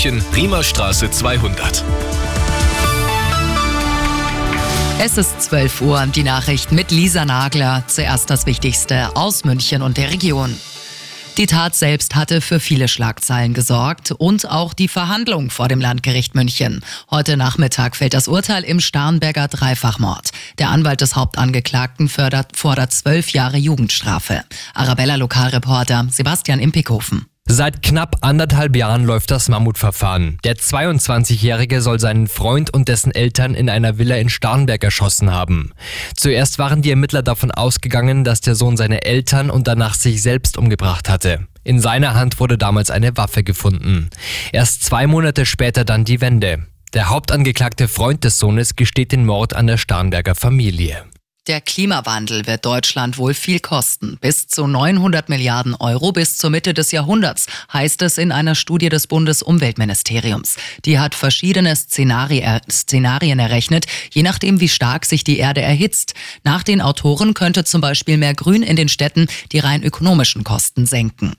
Riemerstraße 200. Es ist 12 Uhr, die Nachricht mit Lisa Nagler. Zuerst das Wichtigste aus München und der Region. Die Tat selbst hatte für viele Schlagzeilen gesorgt und auch die Verhandlung vor dem Landgericht München. Heute Nachmittag fällt das Urteil im Starnberger Dreifachmord. Der Anwalt des Hauptangeklagten fördert, fordert zwölf Jahre Jugendstrafe. Arabella Lokalreporter Sebastian Impikhofen. Seit knapp anderthalb Jahren läuft das Mammutverfahren. Der 22-Jährige soll seinen Freund und dessen Eltern in einer Villa in Starnberg erschossen haben. Zuerst waren die Ermittler davon ausgegangen, dass der Sohn seine Eltern und danach sich selbst umgebracht hatte. In seiner Hand wurde damals eine Waffe gefunden. Erst zwei Monate später dann die Wende. Der hauptangeklagte Freund des Sohnes gesteht den Mord an der Starnberger Familie. Der Klimawandel wird Deutschland wohl viel kosten. Bis zu 900 Milliarden Euro bis zur Mitte des Jahrhunderts, heißt es in einer Studie des Bundesumweltministeriums. Die hat verschiedene Szenarien errechnet, je nachdem, wie stark sich die Erde erhitzt. Nach den Autoren könnte zum Beispiel mehr Grün in den Städten die rein ökonomischen Kosten senken.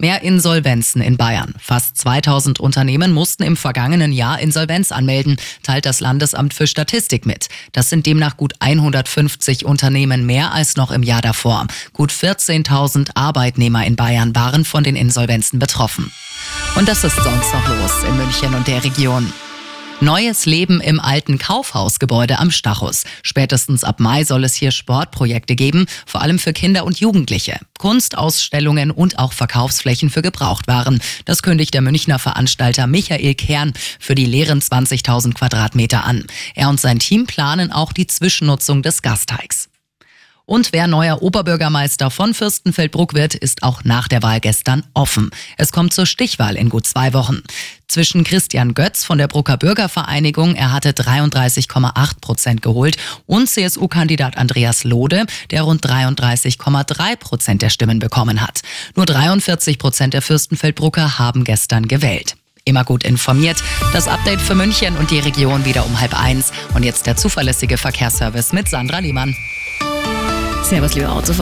Mehr Insolvenzen in Bayern. Fast 2000 Unternehmen mussten im vergangenen Jahr Insolvenz anmelden, teilt das Landesamt für Statistik mit. Das sind demnach gut 150 Unternehmen mehr als noch im Jahr davor. Gut 14.000 Arbeitnehmer in Bayern waren von den Insolvenzen betroffen. Und das ist sonst noch los in München und der Region. Neues Leben im alten Kaufhausgebäude am Stachus. Spätestens ab Mai soll es hier Sportprojekte geben, vor allem für Kinder und Jugendliche. Kunstausstellungen und auch Verkaufsflächen für Gebrauchtwaren. Das kündigt der Münchner Veranstalter Michael Kern für die leeren 20.000 Quadratmeter an. Er und sein Team planen auch die Zwischennutzung des Gasteigs. Und wer neuer Oberbürgermeister von Fürstenfeldbruck wird, ist auch nach der Wahl gestern offen. Es kommt zur Stichwahl in gut zwei Wochen. Zwischen Christian Götz von der Brucker Bürgervereinigung, er hatte 33,8 Prozent geholt, und CSU-Kandidat Andreas Lode, der rund 33,3 Prozent der Stimmen bekommen hat. Nur 43 Prozent der Fürstenfeldbrucker haben gestern gewählt immer gut informiert. Das Update für München und die Region wieder um halb eins. Und jetzt der zuverlässige Verkehrsservice mit Sandra Liemann. Servus, liebe Autofahrer.